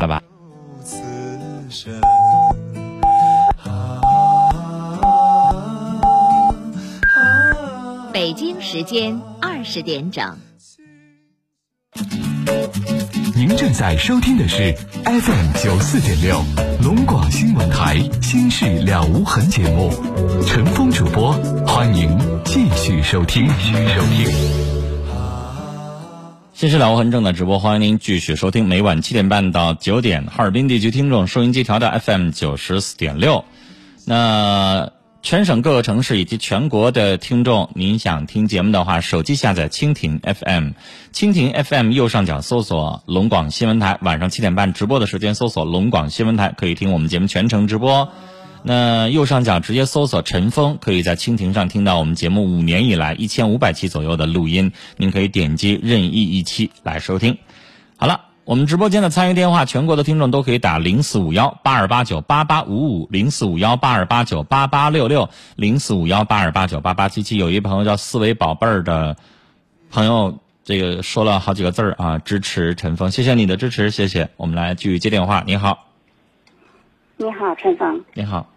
拜拜。北京时间二十点整。您正在收听的是 FM 九四点六龙广新闻台《心事了无痕》节目，陈峰主播，欢迎继续收听。继续收听。新事了无痕正在直播，欢迎您继续收听。每晚七点半到九点，哈尔滨地区听众收音机调到 FM 九十四点六。那全省各个城市以及全国的听众，您想听节目的话，手机下载蜻蜓 FM，蜻蜓 FM 右上角搜索龙广新闻台，晚上七点半直播的时间搜索龙广新闻台，可以听我们节目全程直播。那右上角直接搜索陈峰，可以在蜻蜓上听到我们节目五年以来一千五百期左右的录音，您可以点击任意一期来收听。好了。我们直播间的参与电话，全国的听众都可以打零四五幺八二八九八八五五零四五幺八二八九八八六六零四五幺八二八九八八七七。有一朋友叫四维宝贝儿的朋友，这个说了好几个字儿啊，支持陈峰，谢谢你的支持，谢谢。我们来继续接电话。你好，你好，陈峰。你好，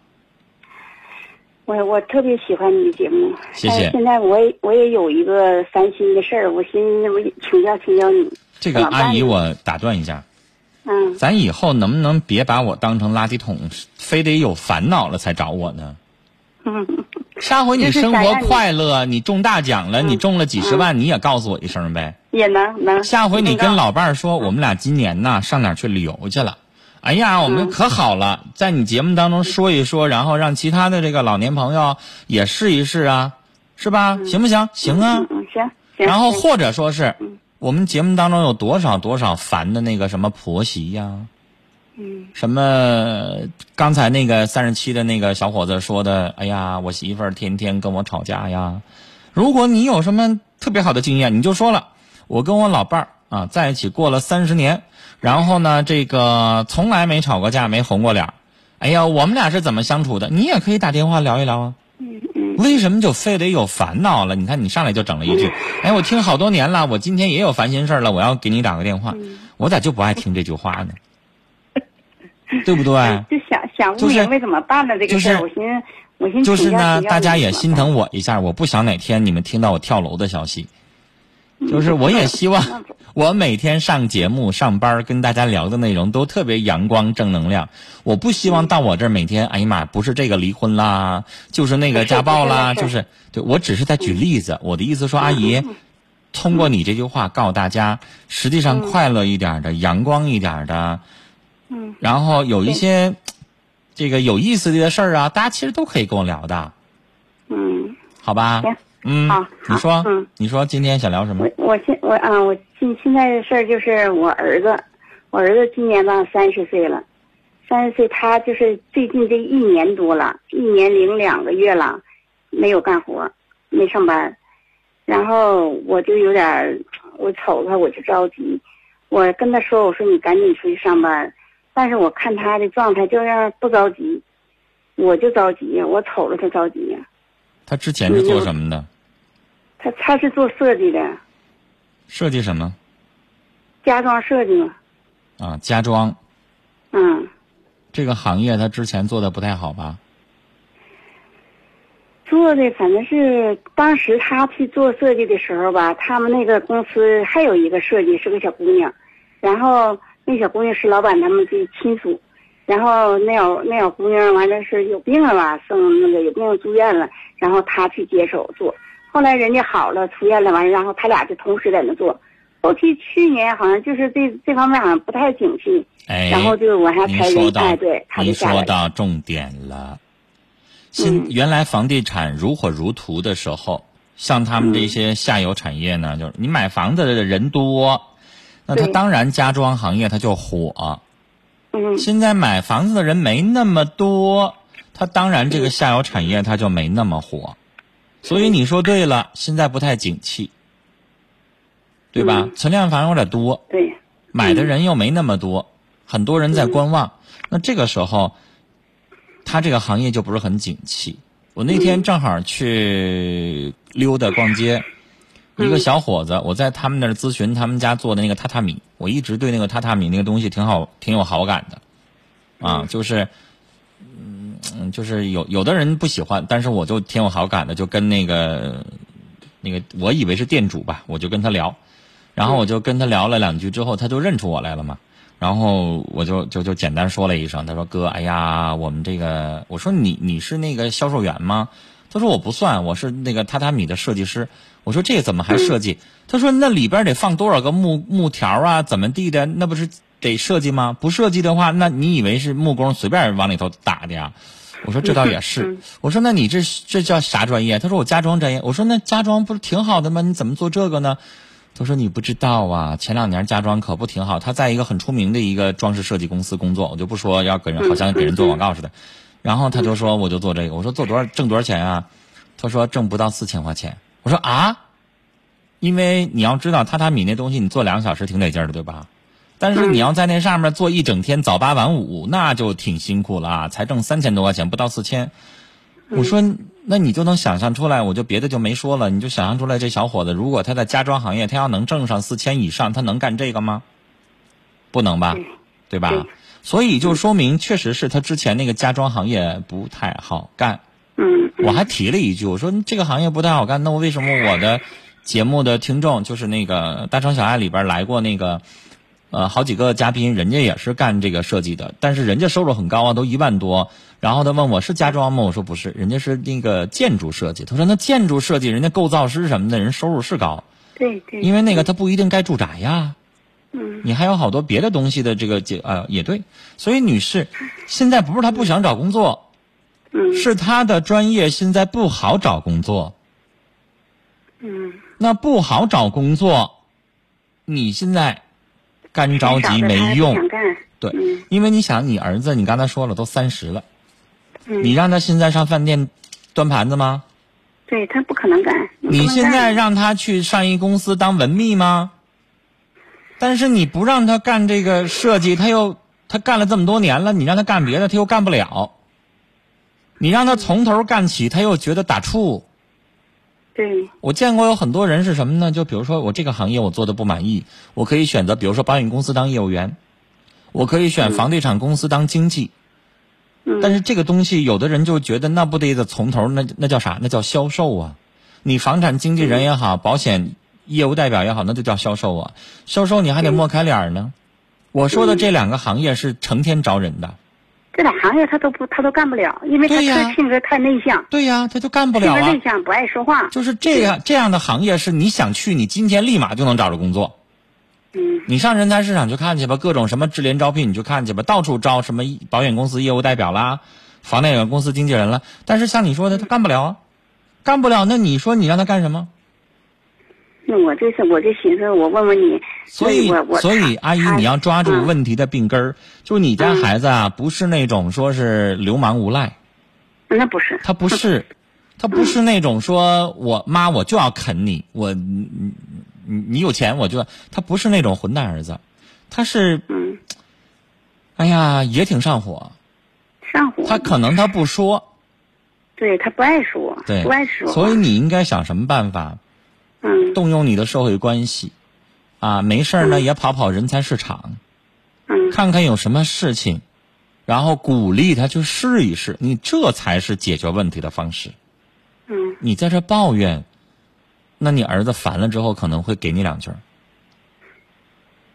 我我特别喜欢你的节目，谢谢现在我也我也有一个烦心的事儿，我寻思我请教请教你。这个阿姨，我打断一下，嗯，咱以后能不能别把我当成垃圾桶，非得有烦恼了才找我呢？嗯，上回你生活快乐，你中大奖了，你中了几十万，你也告诉我一声呗。也能能。下回你跟老老伴儿说，我们俩今年呐上哪儿去旅游去了。哎呀，我们可好了，在你节目当中说一说，然后让其他的这个老年朋友也试一试啊，是吧？行不行？行啊行行。行然后或者说是嗯，我们节目当中有多少多少烦的那个什么婆媳呀，嗯什么刚才那个三十七的那个小伙子说的，哎呀，我媳妇儿天天跟我吵架呀。如果你有什么特别好的经验，你就说了。我跟我老伴儿啊在一起过了三十年，然后呢，这个从来没吵过架，没红过脸儿。哎呀，我们俩是怎么相处的？你也可以打电话聊一聊啊。为什么就非得有烦恼了？你看你上来就整了一句，哎，我听好多年了，我今天也有烦心事儿了，我要给你打个电话。我咋就不爱听这句话呢？对不对？就想想就是不明白怎么办了这个事儿，就是我寻思我寻思就是呢，大家也心疼我一下，我不想哪天你们听到我跳楼的消息。就是我也希望 我每天上节目、上班跟大家聊的内容都特别阳光、正能量。我不希望到我这儿每天，哎呀妈，不是这个离婚啦，就是那个家暴啦，就是对我只是在举例子。我的意思说，阿姨，通过你这句话告诉大家，实际上快乐一点的、阳光一点的，嗯。然后有一些这个有意思的事儿啊，大家其实都可以跟我聊的，嗯，好吧？行嗯好，你说，嗯。你说今天想聊什么？我？我现我啊，我现现在的事儿就是我儿子，我儿子今年吧三十岁了，三十岁他就是最近这一年多了，一年零两个月了，没有干活，没上班，然后我就有点儿，我瞅他我就着急，我跟他说我说你赶紧出去上班，但是我看他的状态就让不着急，我就着急，我瞅着他着急呀，他之前是做什么的？他他是做设计的，设计什么？家装设计嘛。啊，家装嗯，这个行业，他之前做的不太好吧？做的反正是当时他去做设计的时候吧，他们那个公司还有一个设计是个小姑娘，然后那小姑娘是老板他们的亲属，然后那小那小姑娘完了是有病了吧，生那个有病住院了，然后他去接手做，后来人家好了出院了完，然后他俩就同时在那做，后期去年好像就是这这方面好像不太景气，哎，然后就往下您裁人，说到，哎，对，他就您说。到重点了。现嗯原来房地产如火如荼的时候，像他们这些下游产业呢，就是你买房子的人多，那他当然家装行业他就火。嗯现在买房子的人没那么多，它当然这个下游产业它就没那么火。所以你说对了，现在不太景气，对吧？嗯存量房有点多，对，买的人又没那么多，很多人在观望。那这个时候，他这个行业就不是很景气。我那天正好去溜达逛街，一个小伙子，我在他们那儿咨询他们家做的那个榻榻米，我一直对那个榻榻米那个东西挺好，挺有好感的，啊，就是，嗯，嗯就是有有的人不喜欢，但是我就挺有好感的，就跟那个那个我以为是店主吧，我就跟他聊，然后我就跟他聊了两句之后，他就认出我来了嘛。然后我就就就简单说了一声，他说哥，哎呀，我们这个，我说你你是那个销售员吗？他说我不算，我是那个榻榻米的设计师。我说这怎么还设计？他说那里边得放多少个木木条啊，怎么地的？那不是得设计吗？不设计的话，那你以为是木工随便往里头打的呀？我说这倒也是。我说那你这这叫啥专业？他说我家装专业。我说那家装不是挺好的吗？你怎么做这个呢？他说你不知道啊，前两年家装可不挺好。他在一个很出名的一个装饰设计公司工作，我就不说要给人好像给人做广告似的。然后他就说我就做这个，我说做多少挣多少钱啊？他说挣不到四千块钱。我说啊，因为你要知道榻榻米那东西你做两个小时挺得劲儿的，对吧？但是你要在那上面做一整天早八晚五，那就挺辛苦了啊，才挣三千多块钱，不到四千。我说，那你就能想象出来，我就别的就没说了，你就想象出来这小伙子，如果他在家装行业，他要能挣上四千以上，他能干这个吗？不能吧，对吧？所以就说明，确实是他之前那个家装行业不太好干。嗯，我还提了一句，我说这个行业不太好干，那我为什么我的节目的听众就是那个《大城小爱》里边来过那个呃好几个嘉宾，人家也是干这个设计的，但是人家收入很高啊，都一万多。然后他问我是家装吗？我说不是，人家是那个建筑设计。他说那建筑设计，人家构造师什么的人收入是高，对对，因为那个他不一定盖住宅呀。嗯你还有好多别的东西的这个结呃也对，所以女士，现在不是他不想找工作，嗯是他的专业现在不好找工作。嗯，那不好找工作，你现在干着急没用。对嗯，因为你想，你儿子你刚才说了都三十了，嗯你让他现在上饭店端盘子吗？对他不可能干。你现在让他去上一公司当文秘吗？但是你不让他干这个设计，他又他干了这么多年了，你让他干别的，他又干不了。你让他从头干起，他又觉得打怵。对，我见过有很多人是什么呢？就比如说我这个行业我做的不满意，我可以选择，比如说保险公司当业务员，我可以选房地产公司当经纪。嗯但是这个东西，有的人就觉得那不得得从头，那那叫啥？那叫销售啊！你房产经纪人也好，保险业务代表也好，那就叫销售啊！销售你还得抹开脸呢。我说的这两个行业是成天招人的，这俩行业他都不他都干不了，因为他对呀他性格太内向，对呀，他就干不了啊。格内向，不爱说话。就是这样这样的行业是你想去，你今天立马就能找着工作。嗯你上人才市场去看去吧，各种什么智联招聘你去看去吧，到处招什么保险公司业务代表啦，房地产公司经纪人啦。但是像你说的，他干不了啊，干不了。那你说你让他干什么？那我这是我就寻思，我问问你，所以所以阿姨你要抓住嗯问题的病根儿，就你家孩子啊，不是那种说是流氓无赖，那不是，他不是，他不是那种说我妈我就要啃你，我你你你你有钱我就，他不是那种混蛋儿子，他是嗯，哎呀也挺上火，上火。他可能他不说，对他不爱说，对不爱说。所以你应该想什么办法，嗯动用你的社会关系，啊，没事儿呢也跑跑人才市场，嗯看看有什么事情，然后鼓励他去试一试，你这才是解决问题的方式。嗯你在这抱怨，那你儿子烦了之后可能会给你两句儿。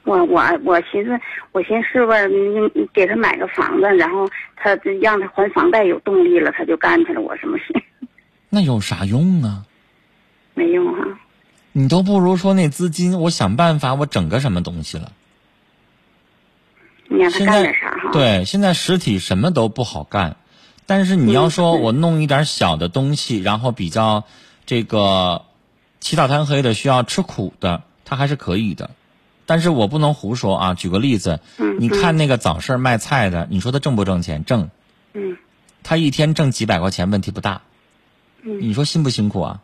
我我我寻思，我寻思是不是你你给他买个房子，然后他让他还房贷有动力了，他就干去了。我什么事 那有啥用啊？没用哈、你都不如说那资金，我想办法我整个什么东西了。你让他现在干点啥哈？，对，现在实体什么都不好干，但是你要说嗯我弄一点小的东西，然后比较这个起早贪黑的，需要吃苦的，他还是可以的。但是我不能胡说啊！举个例子，嗯你看那个早市卖菜的，你说他挣不挣钱？挣，嗯他一天挣几百块钱，问题不大。嗯你说辛不辛苦啊？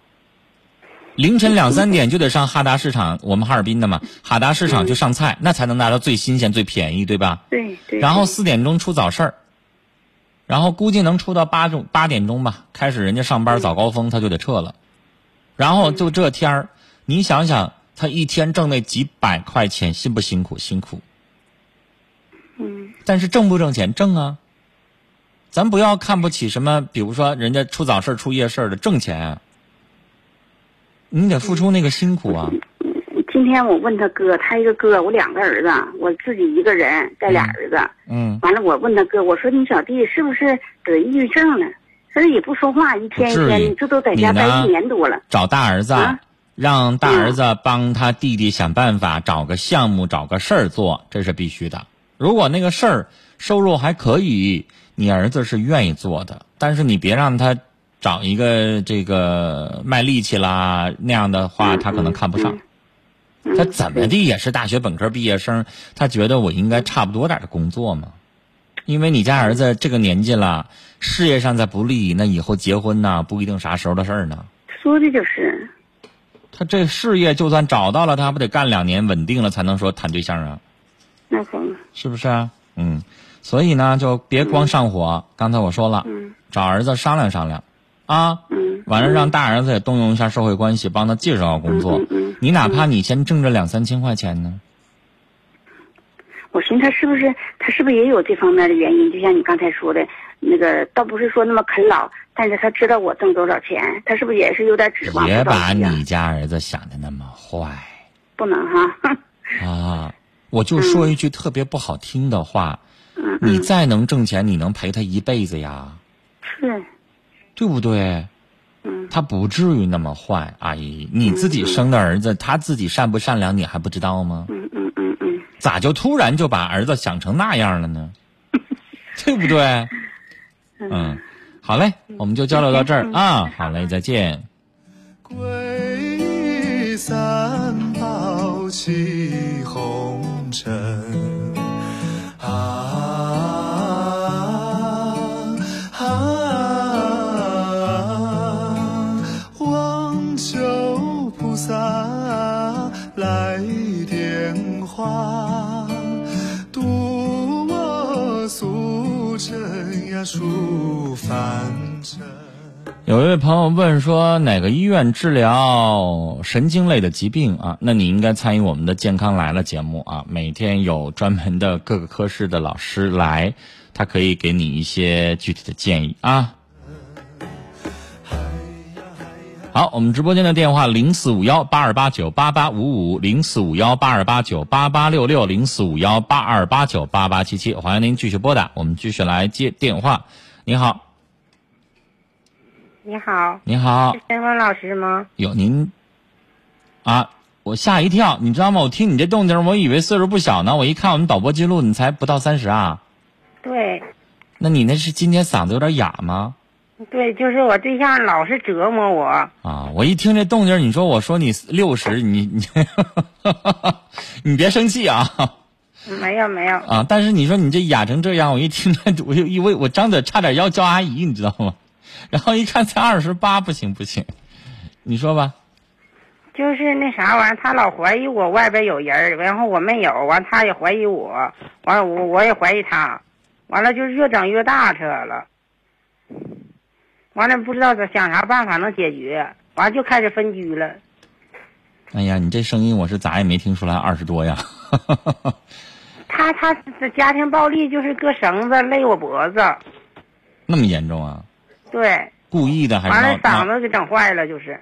凌晨两三点就得上哈达市场，我们哈尔滨的嘛，哈达市场去上菜，那才能拿到最新鲜、最便宜，对吧？对对。然后四点钟出早市儿，然后估计能出到八钟八点钟吧，开始人家上班早高峰他就得撤了，然后就这天儿，你想想，他一天挣那几百块钱，辛不辛苦？辛苦。嗯但是挣不挣钱？挣啊。咱不要看不起什么，比如说人家出早市、出夜市的挣钱啊，你得付出那个辛苦啊。今天我问他哥，他一个哥，我两个儿子，我自己一个人带俩儿子。嗯，完了，我问他哥，我说你小弟是不是得抑郁症了？他说也不说话，一天一天，这都在家待一年多了。找大儿子，啊让大儿子帮他弟弟想办法找个项目、找个事儿做，这是必须的。如果那个事儿收入还可以，你儿子是愿意做的，但是你别让他找一个这个卖力气啦那样的话，嗯他可能看不上。嗯他怎么地也是大学本科毕业生，他觉得我应该差不多点儿的工作嘛。因为你家儿子这个年纪了，事业上再不利，那以后结婚呐，不一定啥时候的事儿呢。说的就是，他这事业就算找到了，他不得干两年稳定了才能说谈对象啊？那可能，是不是啊？嗯，所以呢，就别光上火。刚才我说了，嗯找儿子商量商量，啊，嗯，完了让大儿子也动用一下社会关系，帮他介绍个工作。你哪怕你先挣这两三千块钱呢，我寻思他是不是他是不是也有这方面的原因？就像你刚才说的，那个倒不是说那么啃老，但是他知道我挣多少钱，他是不是也是有点指望？别把你家儿子想的那么坏不能哈，啊！我就说一句特别不好听的话，嗯你再能挣钱，你能陪他一辈子呀？是，对不对？嗯他不至于那么坏，阿姨，你自己生的儿子，他自己善不善良，你还不知道吗？嗯嗯嗯嗯，咋就突然就把儿子想成那样了呢？对不对？嗯，好嘞，我们就交流到这儿啊，好嘞，再见。归三宝起红尘点化，渡我俗尘呀出凡尘。有一位朋友问说，哪个医院治疗神经类的疾病啊？那你应该参与我们的《健康来了》节目啊，每天有专门的各个科室的老师来，他可以给你一些具体的建议啊。好，我们直播间的电话零四五幺八二八九八八五五零四五幺八二八九八八六六零四五幺八二八九八八七七，欢迎您继续拨打，我们继续来接电话。你好，你好，你好是，申文老师吗？有您啊，我吓一跳，你知道吗？我听你这动静，我以为岁数不小呢。我一看我们导播记录，你才不到三十啊？对，那你那是今天嗓子有点哑吗？对，就是我对象老是折磨我。啊，我一听这动静，你说我说你六十，你你 你别生气啊没有没有，啊！但是你说你这哑成这样，我一听这我就以为我张嘴差点要叫阿姨，你知道吗？然后一看才二十八，不行不行，你说吧。就是那啥玩意儿，他老怀疑我外边有人儿，然后我没有，完他也怀疑我，完了我我也怀疑他，完了就是越整越大扯了，完了不知道咋想啥办法能解决，完了就开始分居了。哎呀，你这声音我是咋也没听出来二十多呀。他他的家庭暴力就是割绳子勒我脖子，那么严重啊？对，故意的还是完了嗓子给整坏了，就是。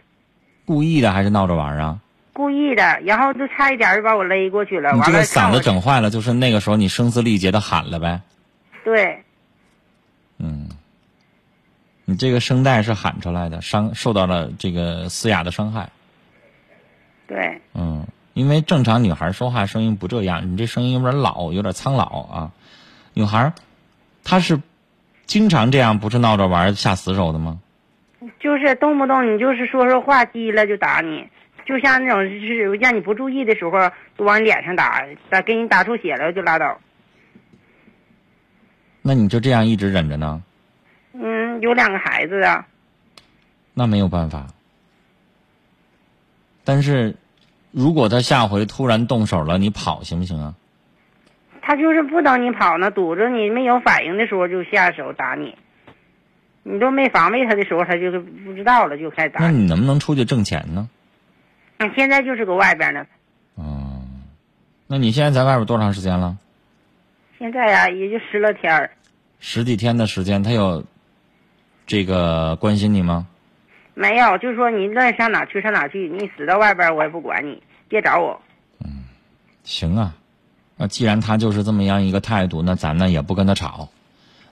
故意的还是闹着玩啊？故意的，然后就差一点就把我勒过去了。你这个嗓子整坏了，就是那个时候你声嘶力竭的喊了呗。对嗯，你这个声带是喊出来的，伤受到了这个嘶哑的伤害。对，嗯，因为正常女孩说话声音不这样，你这声音有点老，有点苍老啊。女孩，她是经常这样，不是闹着玩下死手的吗？就是动不动你就是说说话急了就打你，就像那种是让你不注意的时候都往你脸上打，打给你打出血了就拉倒。那你就这样一直忍着呢？嗯，有两个孩子啊，那没有办法。但是，如果他下回突然动手了，你跑行不行啊？他就是不等你跑呢，堵着你没有反应的时候就下手打你，你都没防备他的时候，他就不知道了就开始打。那你能不能出去挣钱呢？嗯，现在就是搁外边呢。嗯，那你现在在外边多长时间了？现在呀、也就十来天儿，十几天的时间，他有这个关心你吗？没有，就是说你愿意上哪去上哪去，你死到外边我也不管你，别找我。嗯行啊，那既然他就是这么样一个态度，那咱呢也不跟他吵。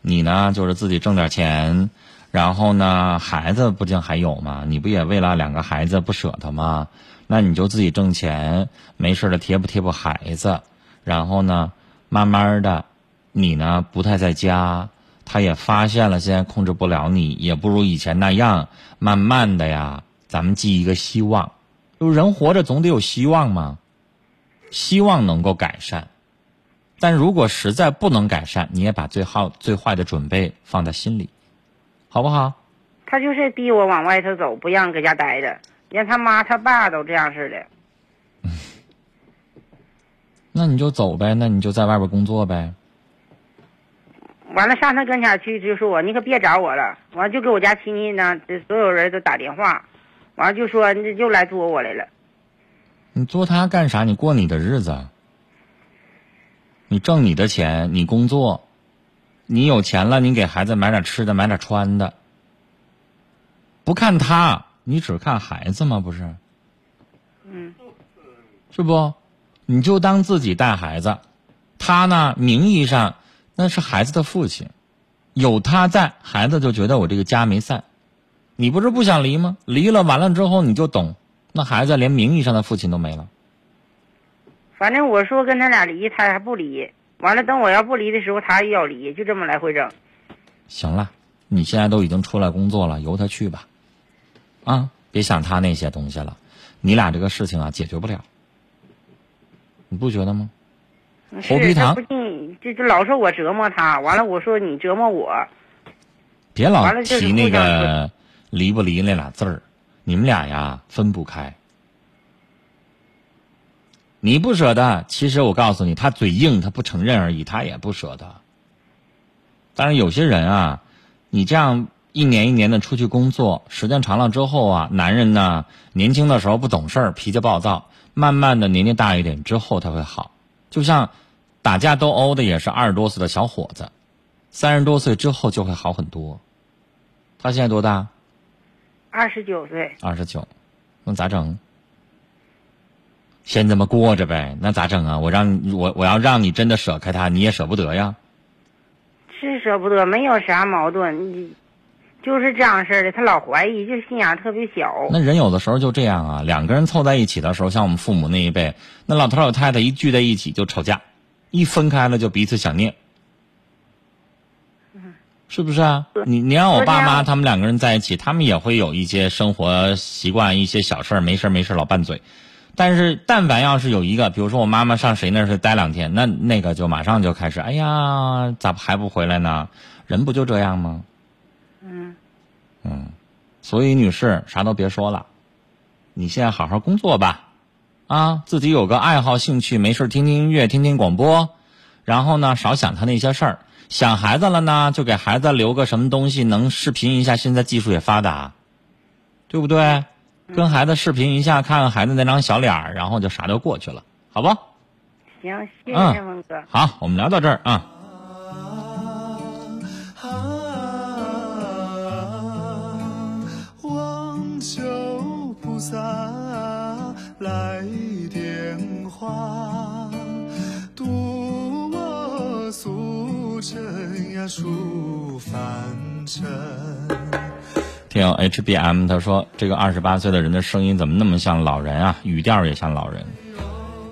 你呢就是自己挣点钱，然后呢孩子不竟还有吗？你不也为了两个孩子不舍得吗？那你就自己挣钱，没事的贴补贴补孩子，然后呢慢慢的，你呢不太在家，他也发现了现在控制不了你，也不如以前那样，慢慢的呀，咱们寄一个希望，就人活着总得有希望嘛。希望能够改善，但如果实在不能改善，你也把最好最坏的准备放在心里，好不好？他就是逼我往外头走，不让搁家待着，连他妈他爸都这样似的。那你就走呗，那你就在外边工作呗。完了上他跟前去就说我你可别找我了，完了就给我家亲戚呢，这所有人都打电话，完了就说你又来作我来了。你捉他干啥？你过你的日子，你挣你的钱，你工作，你有钱了，你给孩子买点吃的，买点穿的。不看他，你只看孩子吗？不是？嗯，是不？你就当自己带孩子，他呢，名义上那是孩子的父亲，有他在，孩子就觉得我这个家没散。你不是不想离吗？离了完了之后你就懂，那孩子连名义上的父亲都没了。反正我说跟他俩离，他还不离。完了，等我要不离的时候，他也要离，就这么来回整。行了，你现在都已经出来工作了，由他去吧，啊，别想他那些东西了。你俩这个事情啊，解决不了，你不觉得吗？猴皮是糖他不信，就就老说我折磨他。完了，我说你折磨我。别老提那个离不离那俩字儿，你们俩呀分不开。你不舍得，其实我告诉你，他嘴硬，他不承认而已，他也不舍得。但是有些人啊，你这样一年一年的出去工作，时间长了之后啊，男人呢，年轻的时候不懂事儿，脾气暴躁，慢慢的年纪大一点之后他会好。就像打架斗殴的也是二十多岁的小伙子，三十多岁之后就会好很多。他现在多大？二十九岁，二十九，那咋整？先这么过着呗，那咋整啊？我让我我要让你真的舍开他，你也舍不得呀。是舍不得，没有啥矛盾，你就是这样式儿的。他老怀疑，就心眼特别小。那人有的时候就这样啊，两个人凑在一起的时候，像我们父母那一辈，那老头老太太一聚在一起就吵架，一分开了就彼此想念，是不是啊？你你让我爸妈他们两个人在一起，他们也会有一些生活习惯，一些小事儿，没事儿没事儿老拌嘴。但是，但凡要是有一个，比如说我妈妈上谁那儿去待两天，那那个就马上就开始，哎呀，咋还不回来呢？人不就这样吗？嗯，嗯，所以女士啥都别说了，你现在好好工作吧，啊，自己有个爱好兴趣，没事听听音乐，听听广播，然后呢少想他那些事儿。想孩子了呢，就给孩子留个什么东西能视频一下，现在技术也发达，对不对？跟孩子视频一下，看看孩子那张小脸儿，然后就啥都过去了，好不？行，谢嗯谢文哥。好，我们聊到这儿啊。望数凡尘听友 HBM 他说：“这个二十八岁的人的声音怎么那么像老人啊？语调也像老人。”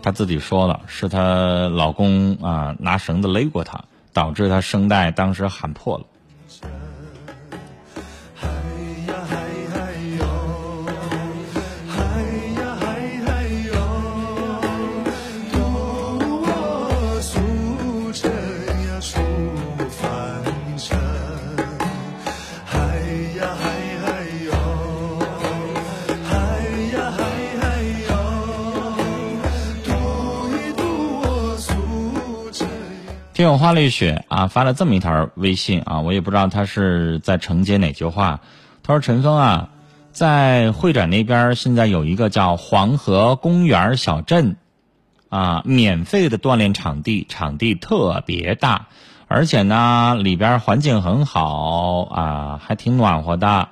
他自己说了，是她老公啊拿绳子勒过她，导致她声带当时喊破了。听友花丽雪啊发了这么一条微信啊，我也不知道他是在承接哪句话。他说：“陈峰啊，在会展那边现在有一个叫黄河公园小镇，啊，免费的锻炼场地，场地特别大，而且呢里边环境很好啊，还挺暖和的。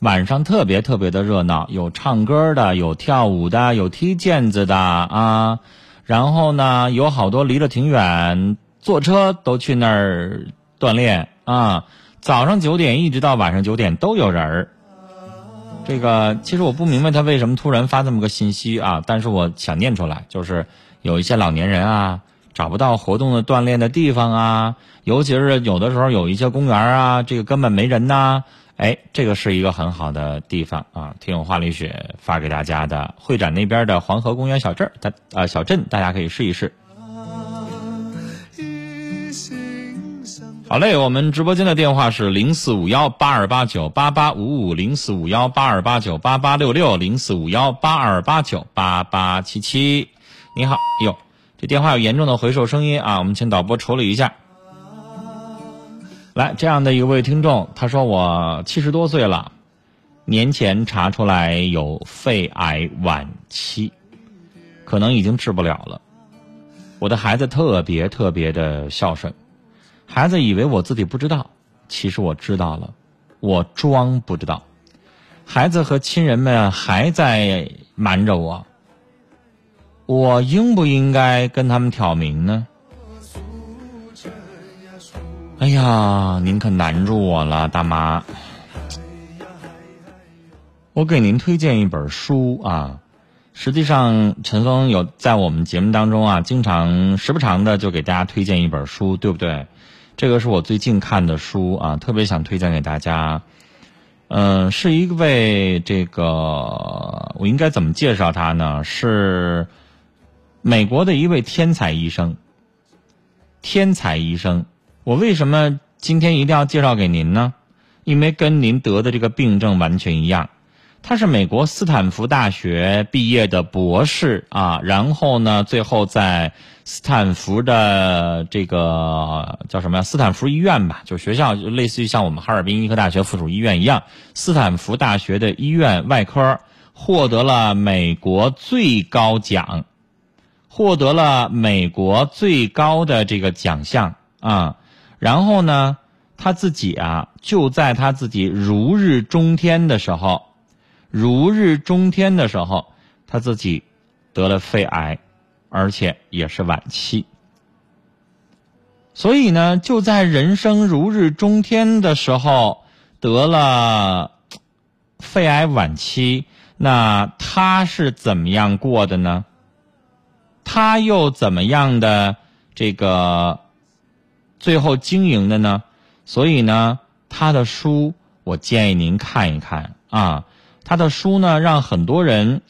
晚上特别特别的热闹，有唱歌的，有跳舞的，有踢毽子的啊。然后呢，有好多离得挺远，坐车都去那儿锻炼啊。早上九点一直到晚上九点都有人儿。这个其实我不明白他为什么突然发这么个信息啊，但是我想念出来，就是有一些老年人啊找不到活动的锻炼的地方啊，尤其是有的时候有一些公园啊，这个根本没人呐。哎，这个是一个很好的地方啊！听友花里雪发给大家的会展那边的黄河公园小镇儿，大呃小镇，大家可以试一试。好嘞，我们直播间的电话是零四五幺八二八九八八五五，零四五幺八二八九八八六六，零四五幺八二八九八八七七。你好，哟，这电话有严重的回收声音啊，我们请导播处理一下。来，这样的一位听众，他说我七十多岁了，年前查出来有肺癌晚期，可能已经治不了了。我的孩子特别特别的孝顺，孩子以为我自己不知道，其实我知道了，我装不知道。孩子和亲人们还在瞒着我，我应不应该跟他们挑明呢？哎呀，您可难住我了，大妈。我给您推荐一本书啊，实际上陈峰有在我们节目当中啊，经常时不常的就给大家推荐一本书，对不对？这个是我最近看的书啊，特别想推荐给大家。嗯、是一位这个，我应该怎么介绍他呢？是美国的一位天才医生，天才医生。我为什么今天一定要介绍给您呢？因为跟您得的这个病症完全一样。他是美国斯坦福大学毕业的博士啊，然后呢，最后在斯坦福的这个叫什么呀？斯坦福医院吧，就学校，就类似于像我们哈尔滨医科大学附属医院一样，斯坦福大学的医院外科获得了美国最高奖，获得了美国最高的这个奖项啊。然后呢，他自己啊，就在他自己如日中天的时候，如日中天的时候，他自己得了肺癌，而且也是晚期。所以呢，就在人生如日中天的时候得了肺癌晚期，那他是怎么样过的呢？他又怎么样的这个最后经营的呢？所以呢，他的书我建议您看一看啊。他的书呢，让很多人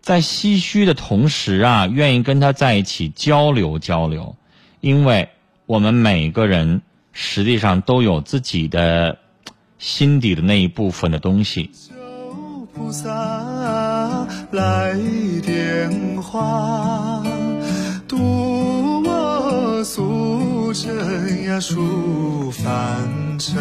在唏嘘的同时啊，愿意跟他在一起交流交流，因为我们每个人实际上都有自己的心底的那一部分的东西。求菩萨来点化，渡我俗尘呀出凡尘。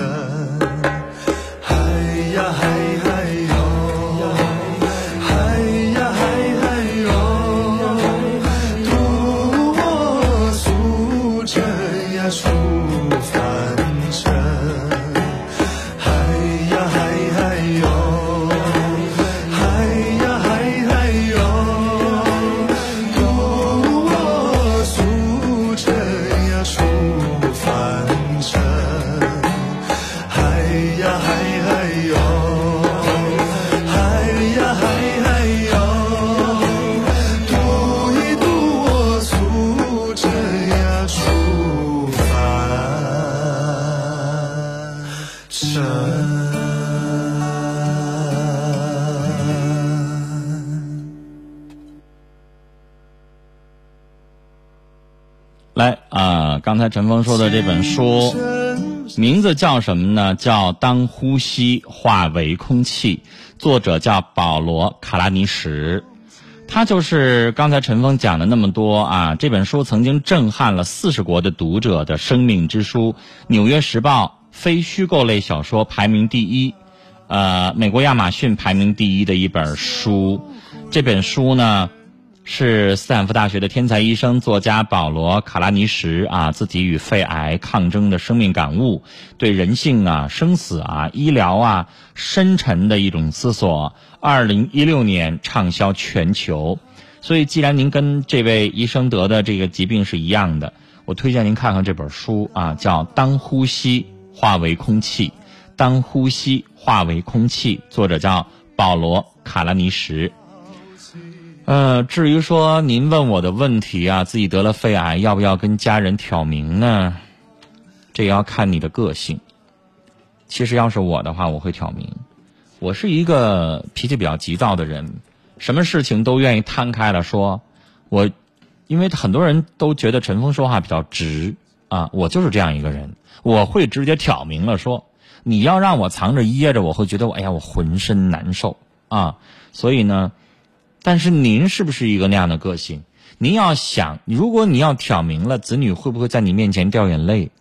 来啊，刚才陈峰说的这本书名字叫什么呢？叫《当呼吸化为空气》，作者叫保罗·卡拉尼什。他就是刚才陈峰讲的那么多啊，这本书曾经震撼了四十国的读者的生命之书，《纽约时报》非虚构类小说排名第一，呃，美国亚马逊排名第一的一本书。这本书呢，是斯坦福大学的天才医生、作家保罗·卡拉尼什啊自己与肺癌抗争的生命感悟，对人性啊、生死啊、医疗啊深沉的一种思索。二零一六年畅销全球。所以，既然您跟这位医生得的这个疾病是一样的，我推荐您看看这本书啊，叫《当呼吸化为空气》。当呼吸化为空气，作者叫保罗·卡拉尼什。呃，至于说您问我的问题啊，自己得了肺癌，要不要跟家人挑明呢？这要看你的个性。其实要是我的话，我会挑明。我是一个脾气比较急躁的人，什么事情都愿意摊开了说。我，因为很多人都觉得陈峰说话比较直啊，我就是这样一个人，我会直接挑明了说。你要让我藏着掖着，我会觉得我哎呀，我浑身难受啊。所以呢，但是您是不是一个那样的个性？您要想，如果你要挑明了，子女会不会在你面前掉眼泪？